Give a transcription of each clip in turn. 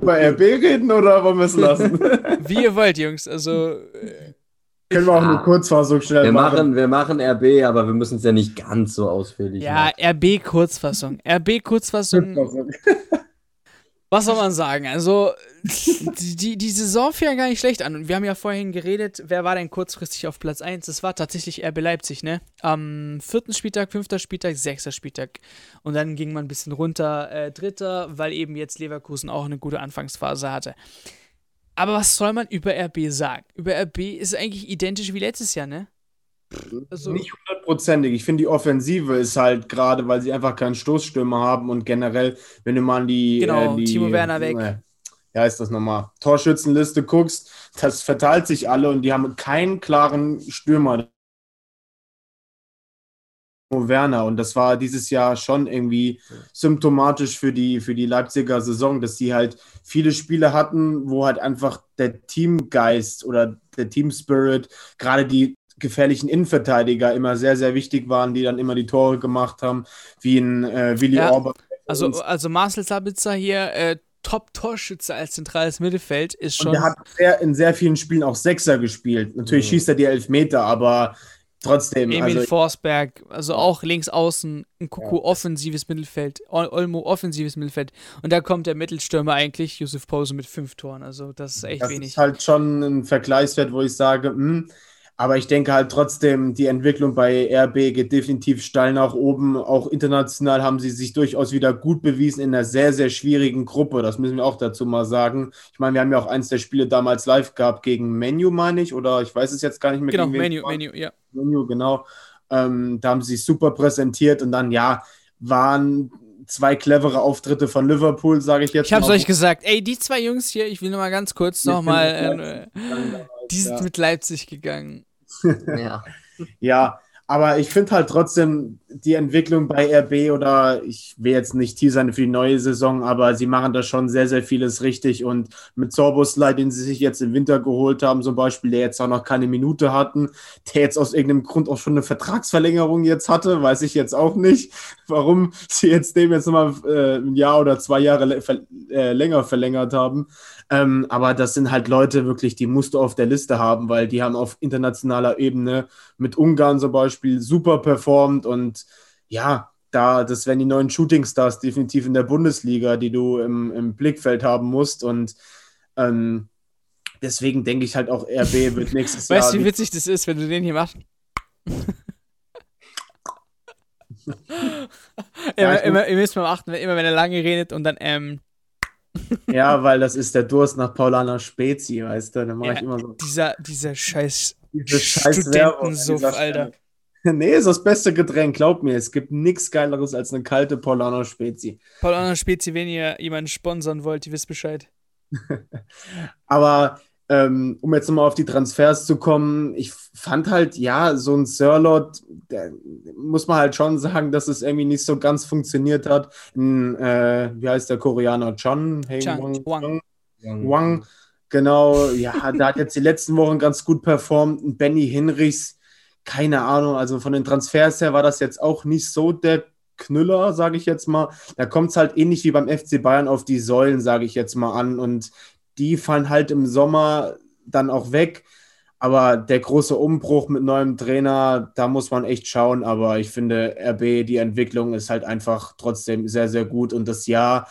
Über RB reden oder wollen wir es lassen? Wie ihr wollt, Jungs. Also. Äh, Können wir auch eine Kurzfassung schnell Wir machen. machen, wir machen RB, aber wir müssen es ja nicht ganz so ausführlich ja, machen. RB Kurzfassung. RB Kurzfassung. Was soll man sagen? Also, die, die, die Saison fing ja gar nicht schlecht an. Und wir haben ja vorhin geredet, wer war denn kurzfristig auf Platz 1? Das war tatsächlich RB Leipzig, ne? Am vierten Spieltag, fünfter Spieltag, sechster Spieltag. Und dann ging man ein bisschen runter, äh, dritter, weil eben jetzt Leverkusen auch eine gute Anfangsphase hatte. Aber was soll man über RB sagen? Über RB ist eigentlich identisch wie letztes Jahr, ne? Also, Nicht hundertprozentig. Ich finde, die Offensive ist halt gerade, weil sie einfach keinen Stoßstürmer haben und generell, wenn du mal an die. Genau, äh, die Timo Werner weg. Äh, ja, ist das nochmal. Torschützenliste guckst, das verteilt sich alle und die haben keinen klaren Stürmer. Timo Werner und das war dieses Jahr schon irgendwie symptomatisch für die, für die Leipziger Saison, dass die halt viele Spiele hatten, wo halt einfach der Teamgeist oder der Teamspirit, gerade die gefährlichen Innenverteidiger immer sehr, sehr wichtig waren, die dann immer die Tore gemacht haben, wie ein äh, Willi Ja, Orban. also, also Marcel Sabitzer hier, äh, Top-Torschütze als zentrales Mittelfeld, ist Und schon. der hat sehr, in sehr vielen Spielen auch Sechser gespielt. Natürlich schießt er die Elfmeter, aber trotzdem. Emil also, Forsberg, also auch links außen, ein Kuku offensives Mittelfeld, Ol- Olmo offensives Mittelfeld. Und da kommt der Mittelstürmer eigentlich, Yusuf Pose mit fünf Toren. Also das ist echt das wenig. ist halt schon ein Vergleichswert, wo ich sage, hm, aber ich denke halt trotzdem, die Entwicklung bei RB geht definitiv steil nach oben. Auch international haben sie sich durchaus wieder gut bewiesen in einer sehr, sehr schwierigen Gruppe. Das müssen wir auch dazu mal sagen. Ich meine, wir haben ja auch eins der Spiele damals live gehabt gegen Menu, meine ich, oder ich weiß es jetzt gar nicht mehr. genau, es Menu. Menu, ja. Menu, genau. Ähm, da haben sie sich super präsentiert und dann, ja, waren zwei clevere Auftritte von Liverpool, sage ich jetzt Ich hab's mal. euch gesagt, ey, die zwei Jungs hier, ich will nur mal ganz kurz nochmal, sind mit äh, die sind ja. mit Leipzig gegangen. Ja. Ja, aber ich finde halt trotzdem die Entwicklung bei RB oder ich will jetzt nicht teasern für die neue Saison, aber sie machen da schon sehr, sehr vieles richtig und mit Sorboslai, den sie sich jetzt im Winter geholt haben, zum Beispiel, der jetzt auch noch keine Minute hatten, der jetzt aus irgendeinem Grund auch schon eine Vertragsverlängerung jetzt hatte, weiß ich jetzt auch nicht, warum sie jetzt dem jetzt nochmal äh, ein Jahr oder zwei Jahre äh, länger verlängert haben. Ähm, aber das sind halt Leute wirklich, die musst du auf der Liste haben, weil die haben auf internationaler Ebene mit Ungarn zum Beispiel super performt und ja, da, das wären die neuen Shootingstars definitiv in der Bundesliga, die du im, im Blickfeld haben musst und ähm, deswegen denke ich halt auch, RB wird nächstes Weißt du, Jahr. wie witzig das ist, wenn du den hier machst? Ja, immer, immer, ihr müsst mal achten, wenn- immer wenn er lange redet und dann, ähm, ja, weil das ist der Durst nach Paulana Spezi, weißt du, da mache Ja, ich immer so dieser, dieser scheiß diese scheiß Studentensuff, Alter. Nee, ist das beste Getränk, glaub mir. Es gibt nichts Geileres als eine kalte Paulana Spezi. Paul Anna Spezi, wenn ihr jemanden sponsern wollt, ihr wisst Bescheid. Aber ähm, um jetzt nochmal auf die Transfers zu kommen, ich fand halt, ja, so ein Sirlot, muss man halt schon sagen, dass es irgendwie nicht so ganz funktioniert hat. In, äh, wie heißt der Koreaner? John? Hey, Chang, Wang, Wang. Wang, genau, ja, der hat jetzt die letzten Wochen ganz gut performt. Benny Hinrichs, keine Ahnung, also von den Transfers her war das jetzt auch nicht so der Knüller, sage ich jetzt mal. Da kommt es halt ähnlich wie beim FC Bayern auf die Säulen, sage ich jetzt mal an. Und die fallen halt im Sommer dann auch weg. Aber der große Umbruch mit neuem Trainer, da muss man echt schauen. Aber ich finde, RB, die Entwicklung ist halt einfach trotzdem sehr, sehr gut. Und das Jahr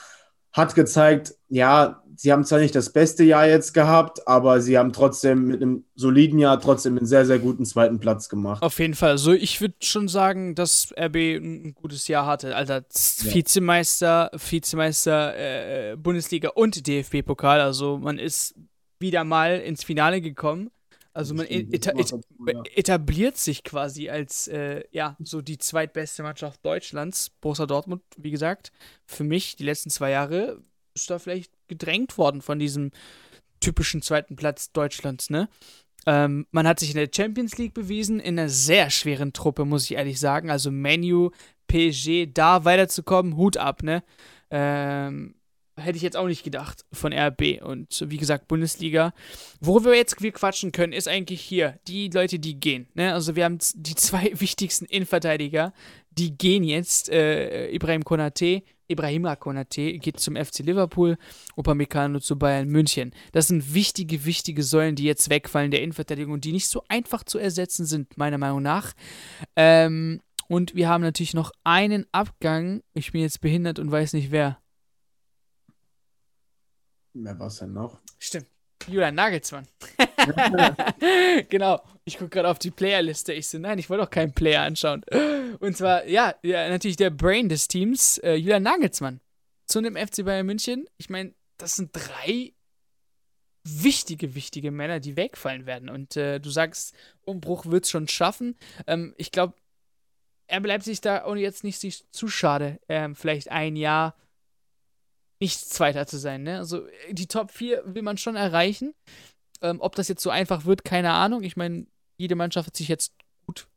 hat gezeigt, ja, sie haben zwar nicht das beste Jahr jetzt gehabt, aber sie haben trotzdem mit einem soliden Jahr trotzdem einen sehr, sehr guten zweiten Platz gemacht. Auf jeden Fall. Also ich würde schon sagen, dass RB ein gutes Jahr hatte. Alter, Z- Vizemeister, Vizemeister äh, Bundesliga und DFB-Pokal. Also man ist wieder mal ins Finale gekommen. Also man eta ja. etabliert sich quasi als äh, ja so die zweitbeste Mannschaft Deutschlands. Borussia Dortmund, wie gesagt, für mich die letzten zwei Jahre ist da vielleicht gedrängt worden von diesem typischen zweiten Platz Deutschlands, ne? Ähm, man hat sich in der Champions League bewiesen, in einer sehr schweren Truppe, muss ich ehrlich sagen. Also Menu, PSG, da weiterzukommen, Hut ab, ne? Ähm, hätte ich jetzt auch nicht gedacht von RB. Und wie gesagt, Bundesliga. Worüber wir jetzt wir quatschen können, ist eigentlich hier die Leute, die gehen. Ne? Also wir haben die zwei wichtigsten Innenverteidiger, die gehen jetzt. Äh, Ibrahim Konate, Ibrahima Konate geht zum FC Liverpool, Upamecano zu Bayern München. Das sind wichtige, wichtige Säulen, die jetzt wegfallen der Innenverteidigung und die nicht so einfach zu ersetzen sind, meiner Meinung nach. Ähm, und wir haben natürlich noch einen Abgang. Ich bin jetzt behindert und weiß nicht wer. Wer war es denn noch? Stimmt. Julian Nagelsmann. genau. Ich gucke gerade auf die Playerliste. Ich so, nein, ich wollte auch keinen Player anschauen. Und zwar, ja, ja natürlich der Brain des Teams, äh, Julian Nagelsmann. Zu einem FC Bayern München. Ich meine, das sind drei wichtige, wichtige Männer, die wegfallen werden. Und äh, du sagst, Umbruch wird es schon schaffen. Ähm, ich glaube, er bleibt sich da auch jetzt nicht zu schade, ähm, vielleicht ein Jahr nicht Zweiter zu sein. Ne? Also die Top 4 will man schon erreichen. Ähm, ob das jetzt so einfach wird, keine Ahnung. Ich meine, jede Mannschaft hat sich jetzt gut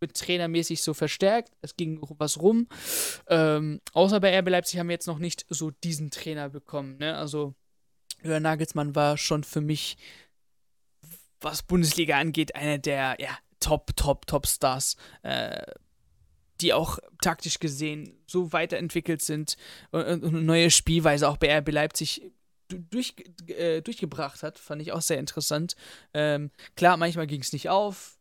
mit trainermäßig so verstärkt. Es ging was rum. Ähm, außer bei RB Leipzig haben wir jetzt noch nicht so diesen Trainer bekommen. Ne? Also Jörn Nagelsmann war schon für mich, was Bundesliga angeht, einer der ja, Top, Top, Top Stars. Äh, die auch taktisch gesehen so weiterentwickelt sind und, eine neue Spielweise auch bei RB Leipzig durch, äh, durchgebracht hat, fand ich auch sehr interessant. Ähm, klar, manchmal ging es nicht auf,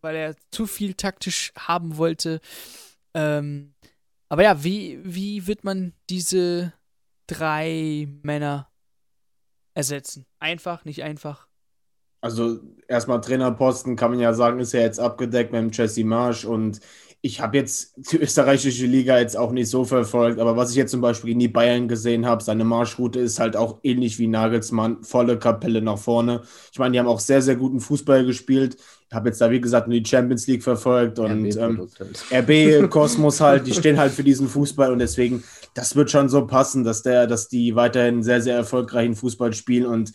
weil er zu viel taktisch haben wollte. Ähm, aber ja, wie, wie wird man diese drei Männer ersetzen? Einfach, nicht einfach? Also erstmal Trainerposten kann man ja sagen, ist ja jetzt abgedeckt mit dem Jesse Marsch und ich habe jetzt die österreichische Liga jetzt auch nicht so verfolgt, aber was ich jetzt zum Beispiel in die Bayern gesehen habe, seine Marschroute ist halt auch ähnlich wie Nagelsmann, volle Kapelle nach vorne. Ich meine, die haben auch sehr, sehr guten Fußball gespielt. Ich habe jetzt da, wie gesagt, nur die Champions League verfolgt und RB, ähm, RB Kosmos halt, die stehen halt für diesen Fußball und deswegen, das wird schon so passen, dass der, dass die weiterhin sehr, sehr erfolgreichen Fußball spielen und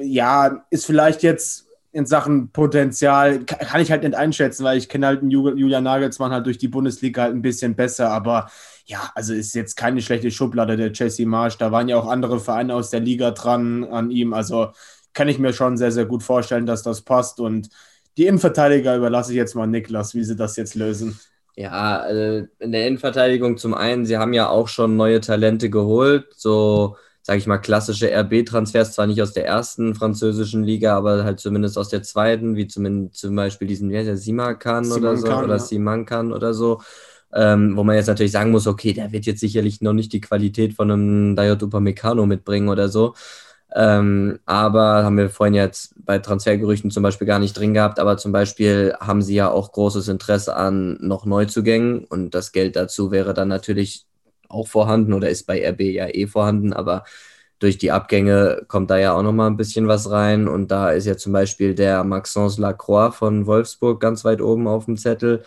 ja, ist vielleicht jetzt in Sachen Potenzial kann ich halt nicht einschätzen, weil ich kenne halt einen Julian Nagelsmann halt durch die Bundesliga halt ein bisschen besser, aber ja, also ist jetzt keine schlechte Schublade der Jesse Marsch. Da waren ja auch andere Vereine aus der Liga dran an ihm, also kann ich mir schon sehr, sehr gut vorstellen, dass das passt und die Innenverteidiger überlasse ich jetzt mal Niklas, wie sie das jetzt lösen. Ja, also in der Innenverteidigung zum einen, sie haben ja auch schon neue Talente geholt, so sage ich mal, klassische RB-Transfers, zwar nicht aus der ersten französischen Liga, aber halt zumindest aus der zweiten, wie zumindest zum Beispiel diesen, wie heißt der, Simakan oder so, oder ja. Simankan oder so. Ähm, wo man jetzt natürlich sagen muss, okay, der wird jetzt sicherlich noch nicht die Qualität von einem Dayot Upamecano mitbringen oder so. Ähm, aber haben wir vorhin jetzt bei Transfergerüchten zum Beispiel gar nicht drin gehabt, aber zum Beispiel haben sie ja auch großes Interesse an noch Neuzugängen und das Geld dazu wäre dann natürlich auch vorhanden oder ist bei RB ja eh vorhanden, aber durch die Abgänge kommt da ja auch nochmal ein bisschen was rein. Und da ist ja zum Beispiel der Maxence Lacroix von Wolfsburg ganz weit oben auf dem Zettel,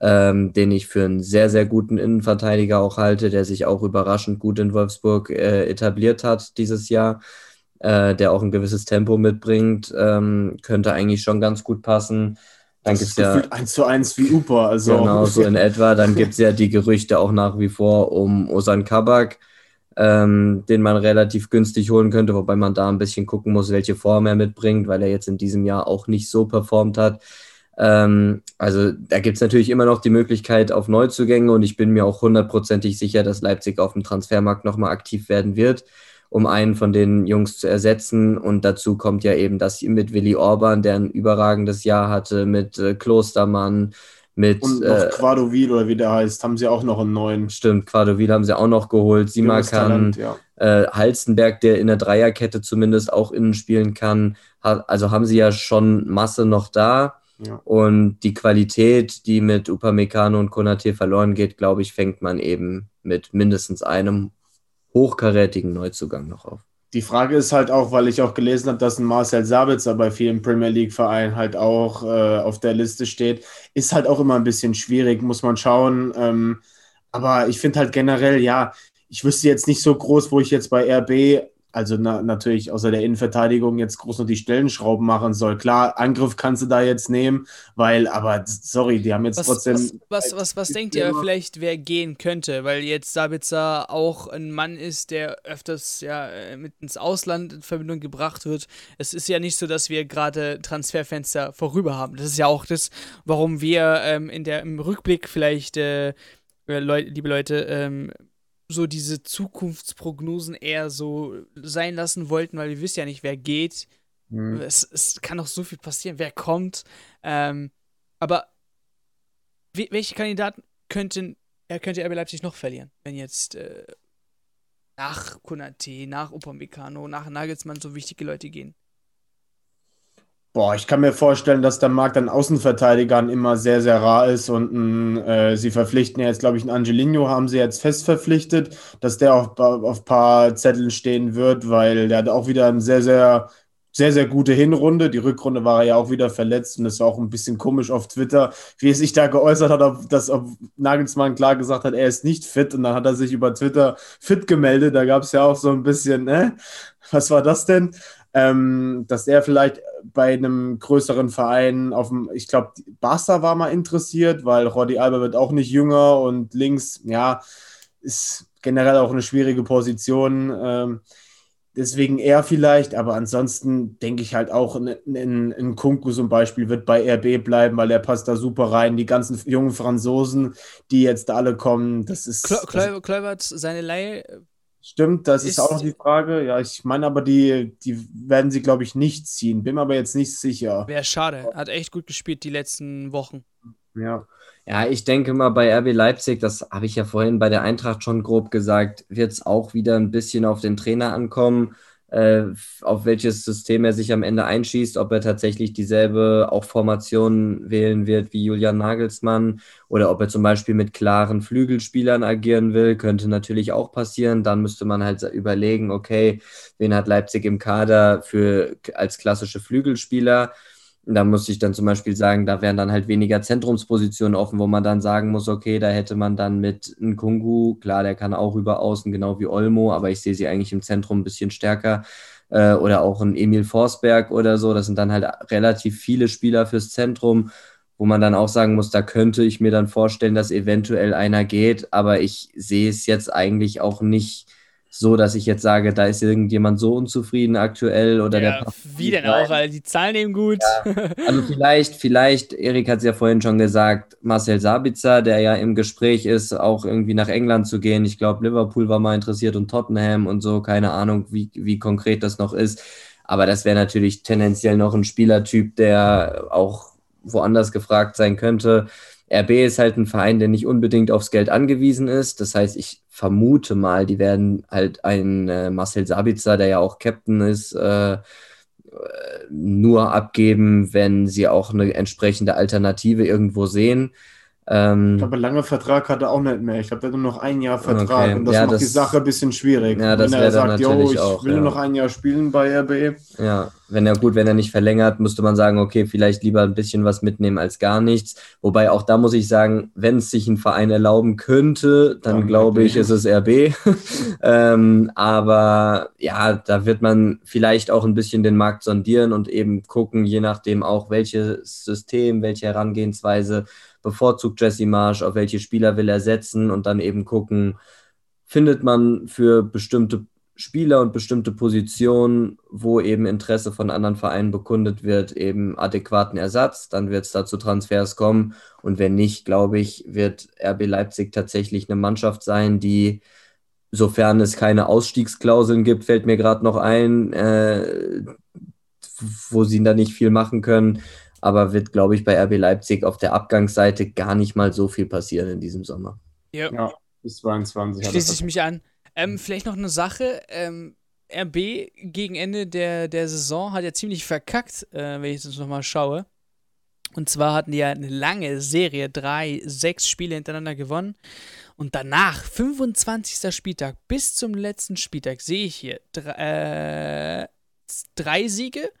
ähm, den ich für einen sehr, sehr guten Innenverteidiger auch halte, der sich auch überraschend gut in Wolfsburg äh, etabliert hat dieses Jahr, äh, der auch ein gewisses Tempo mitbringt, ähm, könnte eigentlich schon ganz gut passen. Dann das ist ja eins zu eins wie Upa. Also. Genau, so in etwa. Dann gibt es ja die Gerüchte auch nach wie vor um Osan Kabak, ähm, den man relativ günstig holen könnte, wobei man da ein bisschen gucken muss, welche Form er mitbringt, weil er jetzt in diesem Jahr auch nicht so performt hat. Ähm, also da gibt es natürlich immer noch die Möglichkeit auf Neuzugänge und ich bin mir auch hundertprozentig sicher, dass Leipzig auf dem Transfermarkt nochmal aktiv werden wird um einen von den Jungs zu ersetzen. Und dazu kommt ja eben das mit Willi Orban, der ein überragendes Jahr hatte, mit äh, Klostermann, mit. Und noch äh, Quadovil oder wie der heißt, haben sie auch noch einen neuen. Stimmt, Quadovil haben sie auch noch geholt. Simakan, ja. äh, Halstenberg, der in der Dreierkette zumindest auch innen spielen kann. Ha also haben sie ja schon Masse noch da. Ja. Und die Qualität, die mit Upamecano und Konate verloren geht, glaube ich, fängt man eben mit mindestens einem hochkarätigen Neuzugang noch auf. Die Frage ist halt auch, weil ich auch gelesen habe, dass ein Marcel Sabitzer bei vielen Premier League-Vereinen halt auch äh, auf der Liste steht, ist halt auch immer ein bisschen schwierig, muss man schauen. Ähm, aber ich finde halt generell, ja, ich wüsste jetzt nicht so groß, wo ich jetzt bei RB also na, natürlich außer der Innenverteidigung jetzt groß noch die Stellenschrauben machen soll. Klar, Angriff kannst du da jetzt nehmen, weil, aber sorry, die haben jetzt was, trotzdem. Was, was, was, was denkt ihr vielleicht, wer gehen könnte? Weil jetzt Sabitzer auch ein Mann ist, der öfters ja äh, mit ins Ausland in Verbindung gebracht wird. Es ist ja nicht so, dass wir gerade Transferfenster vorüber haben. Das ist ja auch das, warum wir ähm, in der, im Rückblick vielleicht, äh, äh Leute, liebe Leute, ähm, so diese Zukunftsprognosen eher so sein lassen wollten, weil wir wissen ja nicht, wer geht. Mhm. Es, es kann noch so viel passieren, wer kommt. Ähm, aber welche Kandidaten könnten, er könnte RB Leipzig noch verlieren, wenn jetzt äh, nach Konate, nach Upamecano, nach Nagelsmann so wichtige Leute gehen? Boah, ich kann mir vorstellen, dass der Markt an Außenverteidigern immer sehr, sehr rar ist und ein, äh, sie verpflichten ja jetzt, glaube ich, einen Angelino haben sie jetzt fest verpflichtet, dass der auf, ein paar Zetteln stehen wird, weil der hat auch wieder eine sehr, sehr, sehr, sehr gute Hinrunde. Die Rückrunde war er ja auch wieder verletzt und es war auch ein bisschen komisch auf Twitter, wie er sich da geäußert hat, ob, dass ob Nagelsmann klar gesagt hat, er ist nicht fit und dann hat er sich über Twitter fit gemeldet. Da gab es ja auch so ein bisschen, ne? Was war das denn? Ähm, dass er vielleicht bei einem größeren Verein auf dem, ich glaube, Barca war mal interessiert, weil Rodi Alba wird auch nicht jünger und links, ja, ist generell auch eine schwierige Position. Ähm, deswegen er vielleicht, aber ansonsten denke ich halt auch, ein Kunku zum Beispiel wird bei RB bleiben, weil er passt da super rein. Die ganzen jungen Franzosen, die jetzt da alle kommen, das ist. Kluivert, seine Leihe Stimmt, das ist, ist, auch noch die Frage. Ja, ich meine aber, die, die werden sie, glaube ich, nicht ziehen. Bin mir aber jetzt nicht sicher. Wäre schade. Hat echt gut gespielt die letzten Wochen. Ja. Ja, ich denke mal, bei RB Leipzig, das habe ich ja vorhin bei der Eintracht schon grob gesagt, wird es auch wieder ein bisschen auf den Trainer ankommen auf welches System er sich am Ende einschießt, ob er tatsächlich dieselbe auch Formation wählen wird wie Julian Nagelsmann oder ob er zum Beispiel mit klaren Flügelspielern agieren will, könnte natürlich auch passieren. Dann müsste man halt überlegen, okay, wen hat Leipzig im Kader für als klassische Flügelspieler? Da muss ich dann zum Beispiel sagen, da wären dann halt weniger Zentrumspositionen offen, wo man dann sagen muss, okay, da hätte man dann mit Nkungu, klar, der kann auch über außen, genau wie Olmo, aber ich sehe sie eigentlich im Zentrum ein bisschen stärker. Äh, oder auch ein Emil Forsberg oder so. Das sind dann halt relativ viele Spieler fürs Zentrum, wo man dann auch sagen muss, da könnte ich mir dann vorstellen, dass eventuell einer geht, aber ich sehe es jetzt eigentlich auch nicht so, dass ich jetzt sage, da ist irgendjemand so unzufrieden aktuell oder ja, der. Wie denn auch, weil die Zahlen eben gut. Ja. Also vielleicht, vielleicht, Erik hat es ja vorhin schon gesagt, Marcel Sabitzer, der ja im Gespräch ist, auch irgendwie nach England zu gehen. Ich glaube, Liverpool war mal interessiert und Tottenham und so, keine Ahnung, wie, wie konkret das noch ist. Aber das wäre natürlich tendenziell noch ein Spielertyp, der auch woanders gefragt sein könnte. RB ist halt ein Verein, der nicht unbedingt aufs Geld angewiesen ist. Das heißt, ich vermute mal, die werden halt einen äh, Marcel Sabitzer, der ja auch Captain ist, äh, nur abgeben, wenn sie auch eine entsprechende Alternative irgendwo sehen. Ähm, ich glaube, lange Vertrag hat er auch nicht mehr. Ich glaube, der hat nur noch ein Jahr Vertrag okay. und das ja, macht das, die Sache ein bisschen schwierig. Ja, das wenn er sagt, yo, ich auch, will ja. noch ein Jahr spielen bei RB. Ja, wenn er gut, wenn er nicht verlängert, müsste man sagen, okay, vielleicht lieber ein bisschen was mitnehmen als gar nichts. Wobei auch da muss ich sagen, wenn es sich ein Verein erlauben könnte, dann ja, glaube ich, ist es RB. ähm, aber ja, da wird man vielleicht auch ein bisschen den Markt sondieren und eben gucken, je nachdem auch welches System, welche Herangehensweise bevorzugt Jesse Marsch, auf welche Spieler will er setzen und dann eben gucken, findet man für bestimmte Spieler und bestimmte Positionen, wo eben Interesse von anderen Vereinen bekundet wird, eben adäquaten Ersatz, dann wird es da zu Transfers kommen. Und wenn nicht, glaube ich, wird RB Leipzig tatsächlich eine Mannschaft sein, die, sofern es keine Ausstiegsklauseln gibt, fällt mir gerade noch ein, äh, wo sie da nicht viel machen können, aber wird, glaube ich, bei RB Leipzig auf der Abgangsseite gar nicht mal so viel passieren in diesem Sommer. Ja, ja bis 22. Schließe ich mich an. Ähm, vielleicht noch eine Sache. Ähm, RB gegen Ende der, der Saison hat ja ziemlich verkackt, äh, wenn ich das nochmal schaue. Und zwar hatten die ja eine lange Serie, drei, sechs Spiele hintereinander gewonnen. Und danach, 25. Spieltag, bis zum letzten Spieltag, sehe ich hier drei, äh, drei Siege,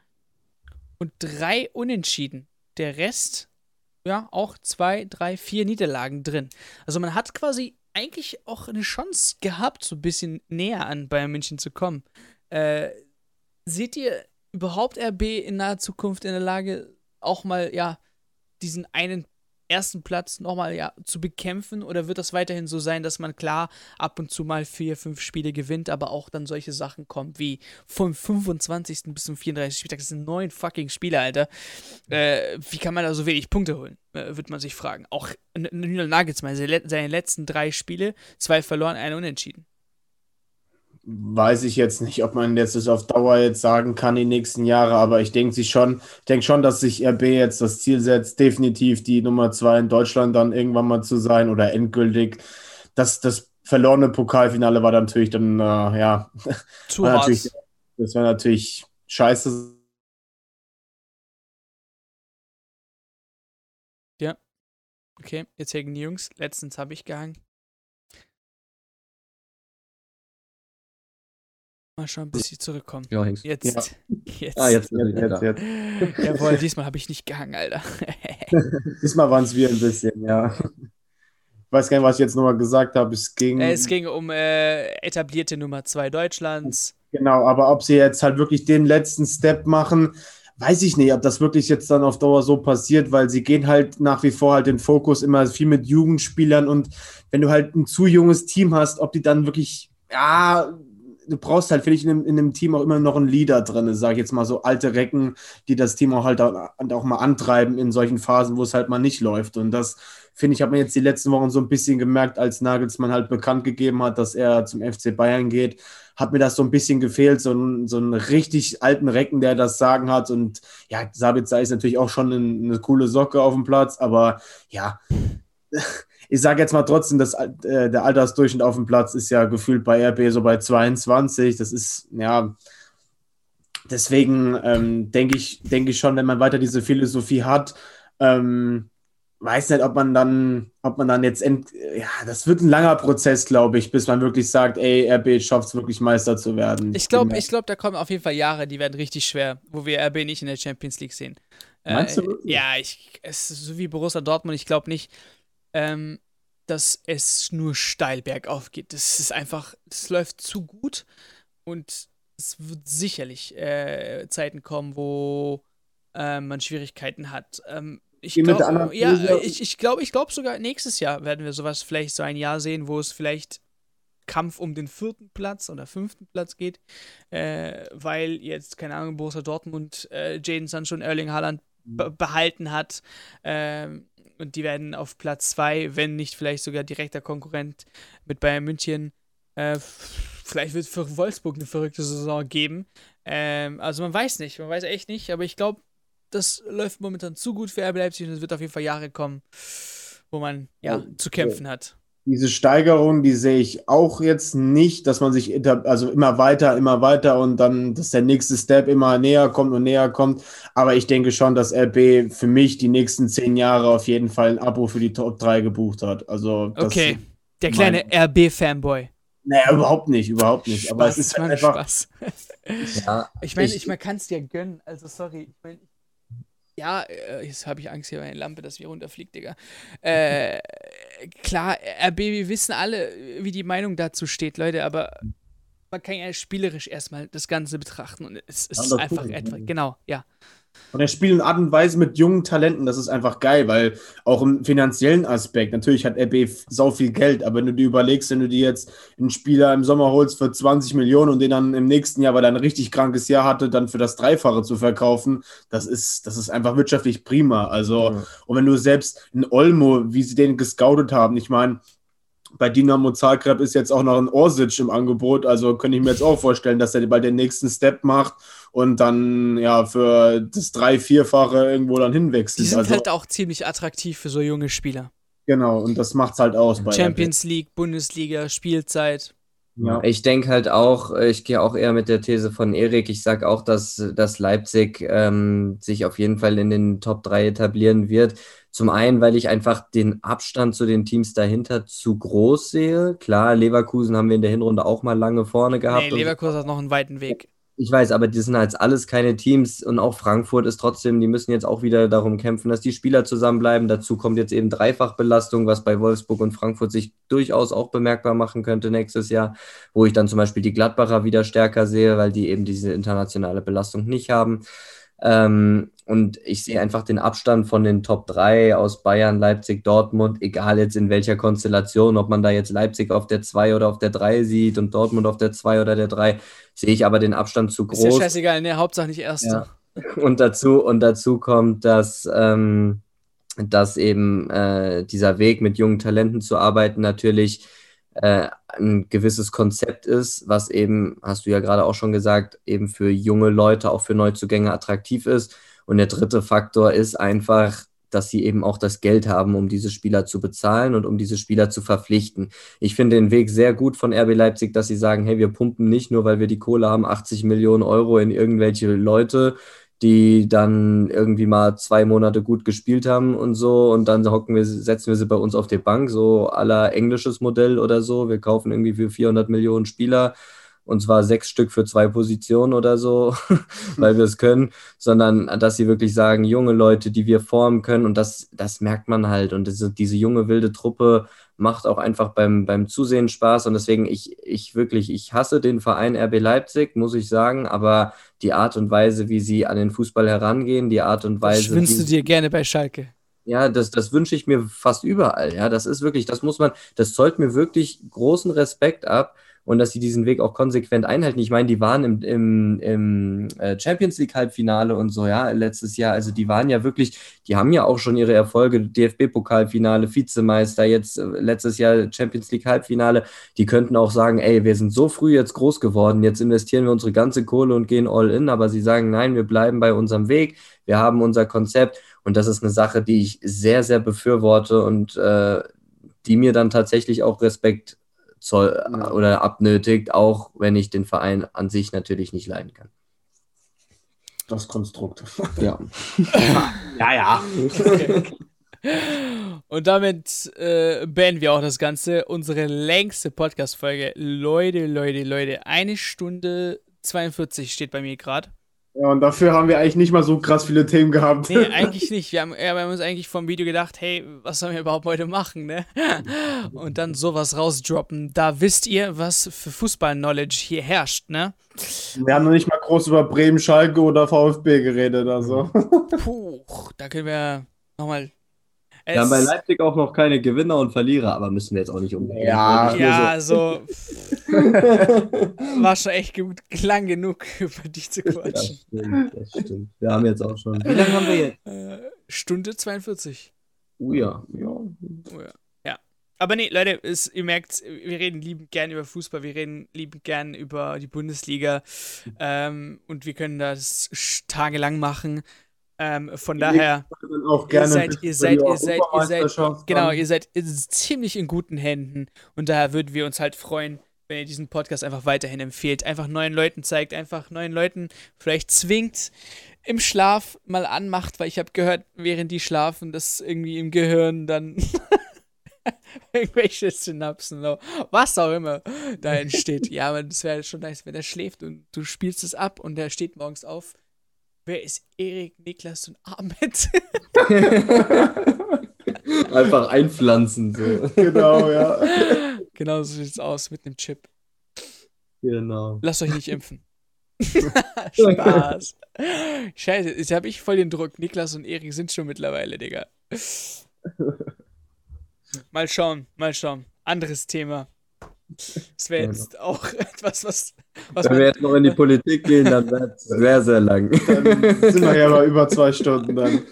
und drei Unentschieden. Der Rest, ja, auch zwei, drei, vier Niederlagen drin. Also man hat quasi eigentlich auch eine Chance gehabt, so ein bisschen näher an Bayern München zu kommen. Äh, seht ihr überhaupt RB in naher Zukunft in der Lage, auch mal, ja, diesen einen ersten Platz nochmal ja, zu bekämpfen? Oder wird das weiterhin so sein, dass man klar ab und zu mal vier, fünf Spiele gewinnt, aber auch dann solche Sachen kommt wie vom 25. bis zum 34. Spieltag? Das sind neun fucking Spiele, Alter. Äh, wie kann man da so wenig Punkte holen? Äh, wird man sich fragen. Auch Nagelsmann, seine letzten drei Spiele, zwei verloren, eine unentschieden weiß ich jetzt nicht, ob man jetzt das auf Dauer jetzt sagen kann die nächsten Jahre, aber ich denke sich schon, ich denke schon, dass sich RB jetzt das Ziel setzt, definitiv die Nummer zwei in Deutschland dann irgendwann mal zu sein oder endgültig. Das, das verlorene Pokalfinale war dann natürlich dann, äh, ja, Zu war natürlich, das wäre natürlich scheiße. Okay, jetzt hängen die Jungs. Letztens habe ich gehangen. Mal schauen, bis sie zurückkommen. Ja, hängst. Jetzt. Ja. Jetzt. Ah, jetzt, Jetzt, jetzt, jetzt. Jawohl, diesmal habe ich nicht gehangen, Alter. Diesmal waren es wir ein bisschen, ja. Ich weiß gar nicht, was ich jetzt nochmal gesagt habe. Es ging. Äh, es ging um äh, etablierte Nummer 2 Deutschlands. Genau, aber ob sie jetzt halt wirklich den letzten Step machen, weiß ich nicht, ob das wirklich jetzt dann auf Dauer so passiert, weil sie gehen halt nach wie vor halt den Fokus immer viel mit Jugendspielern und wenn du halt ein zu junges Team hast, ob die dann wirklich, ja, du brauchst halt, finde ich, in einem, in einem, Team auch immer noch einen Leader drin, sage ich jetzt mal so alte Recken, die das Team auch halt auch, auch mal antreiben in solchen Phasen, wo es halt mal nicht läuft. Und das, finde ich, hat man jetzt die letzten Wochen so ein bisschen gemerkt, als Nagelsmann halt bekannt gegeben hat, dass er zum FC Bayern geht, hat mir das so ein bisschen gefehlt, so, so einen richtig alten Recken, der das Sagen hat. Und ja, Sabitzer ist natürlich auch schon eine, eine coole Socke auf dem Platz, aber ja ich sage jetzt mal trotzdem, dass äh, der Altersdurchschnitt auf dem Platz ist ja gefühlt bei RB so bei 22. Das ist, ja, deswegen ähm, denke ich, denke ich schon, wenn man weiter diese Philosophie hat, ähm, weiß nicht, ob man dann, ob man dann jetzt, end, ja, das wird ein langer Prozess, glaube ich, bis man wirklich sagt, ey, RB schafft es wirklich Meister zu werden. Ich glaube, ich glaube, da kommen auf jeden Fall Jahre, die werden richtig schwer, wo wir RB nicht in der Champions League sehen. Meinst äh, du? Ja, ich, es ist so wie Borussia Dortmund. Ich glaube nicht, ähm, dass es nur steil bergauf geht. Das ist einfach, es läuft zu gut und es wird sicherlich äh, Zeiten kommen, wo äh, man Schwierigkeiten hat. Ähm, ich glaube, ja, ich, ich glaube, ich glaube sogar nächstes Jahr werden wir sowas vielleicht so ein Jahr sehen, wo es vielleicht Kampf um den vierten Platz oder fünften Platz geht, äh, weil jetzt, keine Ahnung, Borussia Dortmund äh, Jaden Sancho und Erling Haaland mhm. behalten hat. Ähm, und die werden auf Platz 2, wenn nicht vielleicht sogar direkter Konkurrent mit Bayern München. Äh, vielleicht wird es für Wolfsburg eine verrückte Saison geben. Ähm, also man weiß nicht, man weiß echt nicht, aber ich glaube, das läuft momentan zu gut für RB Leipzig und es wird auf jeden Fall Jahre kommen, wo man ja, ja zu kämpfen hat diese Steigerung, die sehe ich auch jetzt nicht, dass man sich also immer weiter, immer weiter und dann, dass der nächste Step immer näher kommt und näher kommt. Aber ich denke schon, dass RB für mich die nächsten zehn Jahre auf jeden Fall ein Abo für die Top 3 gebucht hat. Also, okay, der kleine RB-Fanboy. Naja, überhaupt nicht, überhaupt nicht. Spaß, Aber es ist halt einfach. Spaß. ja, ich meine, ich, ich, man kann es dir gönnen. Also, sorry. Ich meine, ja, äh, jetzt habe ich Angst hier bei der Lampe, dass wir runterfliegt, Digga. Äh, klar, RB, wir wissen alle, wie die Meinung dazu steht, Leute, aber man kann ja spielerisch erstmal das Ganze betrachten und es, es ist einfach etwas, genau, ja. Und er spielt in Art und Weise mit jungen Talenten, das ist einfach geil, weil auch im finanziellen Aspekt, natürlich hat RB sau viel Geld, aber wenn du dir überlegst, wenn du dir jetzt einen Spieler im Sommer holst für 20 Millionen und den dann im nächsten Jahr, weil er ein richtig krankes Jahr hatte, dann für das Dreifache zu verkaufen, das ist, das ist einfach wirtschaftlich prima. Also, ja. und wenn du selbst in Olmo, wie sie den gescoutet haben, ich meine, bei Dinamo Zagreb ist jetzt auch noch ein Orsic im Angebot, also könnte ich mir jetzt auch vorstellen, dass er bei den nächsten Step macht und dann ja für das drei-, vierfache irgendwo dann hinwechselt. Die sind also, halt auch ziemlich attraktiv für so junge Spieler. Genau, und das macht's halt aus bei Champions League, Bundesliga, Spielzeit. Ja. Ich denke halt auch, ich gehe auch eher mit der These von Erik. Ich sage auch, dass, dass Leipzig ähm, sich auf jeden Fall in den Top 3 etablieren wird. Zum einen, weil ich einfach den Abstand zu den Teams dahinter zu groß sehe. Klar, Leverkusen haben wir in der Hinrunde auch mal lange vorne gehabt. Nee, Leverkusen hat noch einen weiten Weg. Ich weiß, aber die sind halt alles keine Teams und auch Frankfurt ist trotzdem, die müssen jetzt auch wieder darum kämpfen, dass die Spieler zusammenbleiben. Dazu kommt jetzt eben Dreifachbelastung, was bei Wolfsburg und Frankfurt sich durchaus auch bemerkbar machen könnte nächstes Jahr, wo ich dann zum Beispiel die Gladbacher wieder stärker sehe, weil die eben diese internationale Belastung nicht haben. Ähm, und ich sehe einfach den Abstand von den Top 3 aus Bayern, Leipzig, Dortmund, egal jetzt in welcher Konstellation, ob man da jetzt Leipzig auf der 2 oder auf der 3 sieht und Dortmund auf der 2 oder der 3, sehe ich aber den Abstand zu groß. Ist ja scheißegal, ne, Hauptsache nicht Erster. Ja. Und dazu, und dazu kommt, dass, ähm, dass eben äh, dieser Weg mit jungen Talenten zu arbeiten natürlich äh, ein gewisses Konzept ist, was eben, hast du ja gerade auch schon gesagt, eben für junge Leute, auch für Neuzugänge attraktiv ist. Und der dritte Faktor ist einfach, dass sie eben auch das Geld haben, um diese Spieler zu bezahlen und um diese Spieler zu verpflichten. Ich finde den Weg sehr gut von RB Leipzig, dass sie sagen, hey, wir pumpen nicht nur, weil wir die Kohle haben, 80 Millionen Euro in irgendwelche Leute, die dann irgendwie mal zwei Monate gut gespielt haben und so und dann hocken wir, setzen wir sie bei uns auf die Bank, so aller englisches Modell oder so. Wir kaufen irgendwie für 400 Millionen Spieler und zwar sechs Stück für zwei Positionen oder so, weil wir es können, sondern dass sie wirklich sagen, junge Leute, die wir formen können und das, das merkt man halt und diese, diese junge wilde Truppe macht auch einfach beim, beim Zusehen Spaß und deswegen ich, ich wirklich, ich hasse den Verein RB Leipzig, muss ich sagen, aber die Art und Weise, wie sie an den Fußball herangehen, die Art und Weise. Das wünschst du dir gerne bei Schalke? Ja, das, das wünsche ich mir fast überall. Ja, das ist wirklich, das muss man, das zollt mir wirklich großen Respekt ab und dass sie diesen Weg auch konsequent einhalten. Ich meine, die waren im, im, im äh, Champions League Halbfinale und so, ja, letztes Jahr. Also die waren ja wirklich, die haben ja auch schon ihre Erfolge, DFB-Pokalfinale, Vizemeister, jetzt äh, letztes Jahr Champions League Halbfinale. Die könnten auch sagen, ey, wir sind so früh jetzt groß geworden, jetzt investieren wir unsere ganze Kohle und gehen all in, aber sie sagen, nein, wir bleiben bei unserem Weg, wir haben unser Konzept und das ist eine Sache, die ich sehr, sehr befürworte und äh, die mir dann tatsächlich auch Respekt zoll ja. oder abnötigt, auch wenn ich den Verein an sich natürlich nicht leiden kann. Das Konstrukt. Ja. ja, ja. Okay. Und damit äh, beenden wir auch das Ganze. Unsere längste Podcast-Folge. Leute, Leute, Leute. Eine Stunde 42 steht bei mir gerade. Ja, und dafür haben wir eigentlich nicht mal so krass viele Themen gehabt. Nee, eigentlich nicht. Wir haben, ja, wir haben uns eigentlich vom Video gedacht, hey, was sollen wir überhaupt heute machen, ne? Und dann sowas rausdroppen. Da wisst ihr, was für Fußball-Knowledge hier herrscht, ne? Wir haben noch nicht mal groß über Bremen, Schalke oder VfB geredet, also. Puh, da können wir nochmal wir haben bei Leipzig auch noch keine Gewinner und Verlierer, aber müssen wir jetzt auch nicht umgehen. Ja, ja so. war schon echt gut, lang genug, über dich zu quatschen. Das stimmt, das stimmt. Wir haben jetzt auch schon. Wie lange haben wir jetzt? Äh, Stunde 42. Oh ja. ja. Oh ja. ja. Aber nee, Leute, es, ihr merkt, wir reden liebend gern über Fußball, wir reden liebend gern über die Bundesliga ähm, und wir können das tagelang machen. Ähm, von daher, ihr seid, ihr seid, ihr seid, ihr seid, genau, ihr seid ziemlich in guten Händen und daher würden wir uns halt freuen, wenn ihr diesen Podcast einfach weiterhin empfehlt, einfach neuen Leuten zeigt, einfach neuen Leuten vielleicht zwingt, im Schlaf mal anmacht, weil ich habe gehört, während die schlafen, dass irgendwie im Gehirn dann irgendwelche Synapsen, was auch immer da entsteht. ja, aber das wäre schon nice, wenn er schläft und du spielst es ab und er steht morgens auf Wer ist Erik, Niklas und Ahmed? Einfach einpflanzen. So. Genau, ja. Genau so sieht es aus mit einem Chip. Genau. Lasst euch nicht impfen. Spaß. Scheiße, jetzt habe ich voll den Druck. Niklas und Erik sind schon mittlerweile, Digga. Mal schauen, mal schauen. Anderes Thema. Das wäre jetzt ja. auch etwas, was. was Wenn wir jetzt noch in die Politik gehen, dann wäre es sehr, sehr lang. Dann sind wir ja mal über zwei Stunden dann.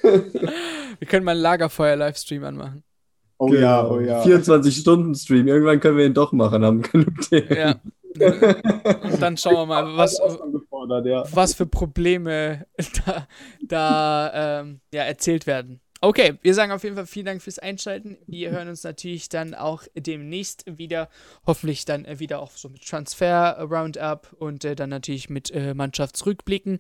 Wir können mal einen Lagerfeuer-Livestream anmachen. Oh genau. ja, oh ja. 24-Stunden-Stream. Irgendwann können wir ihn doch machen, haben genug Themen. Ja. Und dann schauen wir mal, was, was für Probleme da, da ähm, ja, erzählt werden. Okay, wir sagen auf jeden Fall vielen Dank fürs Einschalten. Wir hören uns natürlich dann auch demnächst wieder. Hoffentlich dann äh, wieder auch so mit Transfer Roundup und äh, dann natürlich mit äh, Mannschaftsrückblicken.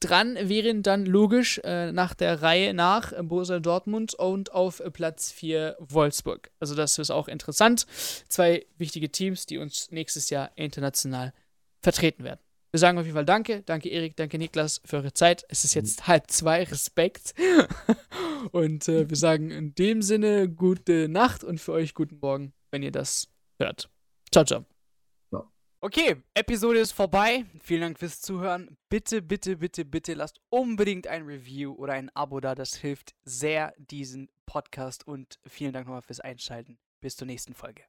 Dran wären dann logisch äh, nach der Reihe nach Borussia Dortmund und auf Platz 4 Wolfsburg. Also das ist auch interessant. Zwei wichtige Teams, die uns nächstes Jahr international vertreten werden. Wir sagen auf jeden Fall Danke. Danke, Erik. Danke, Niklas, für eure Zeit. Es ist jetzt halb zwei. Respekt. und äh, wir sagen in dem Sinne gute Nacht und für euch guten Morgen, wenn ihr das hört. Ciao, ciao. Okay, Episode ist vorbei. Vielen Dank fürs Zuhören. Bitte, bitte, bitte, bitte lasst unbedingt ein Review oder ein Abo da. Das hilft sehr diesen Podcast und vielen Dank nochmal fürs Einschalten. Bis zur nächsten Folge.